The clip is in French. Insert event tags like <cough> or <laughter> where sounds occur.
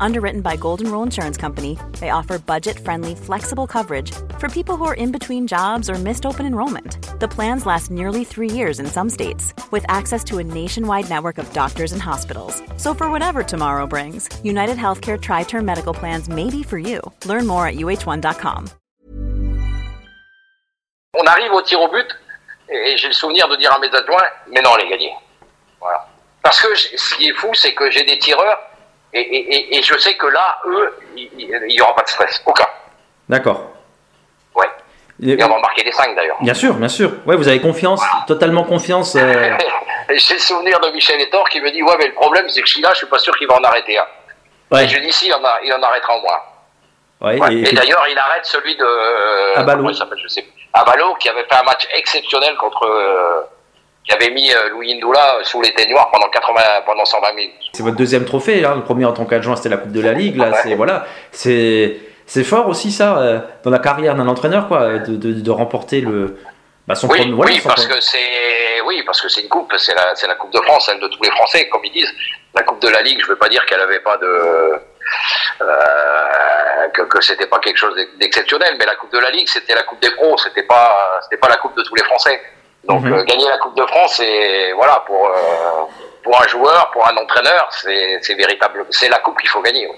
Underwritten by Golden Rule Insurance Company, they offer budget friendly, flexible coverage for people who are in between jobs or missed open enrollment. The plans last nearly three years in some states, with access to a nationwide network of doctors and hospitals. So, for whatever tomorrow brings, United Healthcare Tri Term Medical Plans may be for you. Learn more at uh1.com. On arrive au tir au but, et j'ai le souvenir de dire à mes adjoints Mais non, on les gagné. Voilà. Parce que ce qui est fou, c'est que j'ai des tireurs et, et, et, je sais que là, eux, il n'y aura pas de stress. Aucun. D'accord. Ouais. Et, on va marquer des 5 d'ailleurs. Bien sûr, bien sûr. Ouais, vous avez confiance, totalement confiance. Euh... <laughs> J'ai le souvenir de Michel Etor qui me dit Ouais, mais le problème, c'est que Chila, je suis pas sûr qu'il va en arrêter un. Ouais. Et je dis Si, il en, a, il en arrêtera au moins. Ouais, ouais. Et, d'ailleurs, il arrête celui de. Abalo. je sais Abalo, qui avait fait un match exceptionnel contre. Euh, qui avait mis euh, Louis Indoula sous les noir pendant 80, pendant 120 minutes. C'est votre deuxième trophée, hein. le premier en tant qu'adjoint c'était la Coupe de la Ligue, là c'est voilà, c'est c'est fort aussi ça euh, dans la carrière d'un entraîneur quoi, de, de, de remporter le bah, son oui, premier, voilà, oui, parce que c'est oui parce que c'est une coupe, c'est la c'est la Coupe de France, celle de tous les Français comme ils disent. La Coupe de la Ligue, je veux pas dire qu'elle avait pas de euh, que, que c'était pas quelque chose d'exceptionnel, mais la Coupe de la Ligue, c'était la Coupe des pros, c'était pas, c'était pas la Coupe de tous les Français. Donc mhm. euh, gagner la Coupe de France, c'est voilà pour euh, pour un joueur, pour un entraîneur, c'est véritable, c'est la coupe qu'il faut gagner.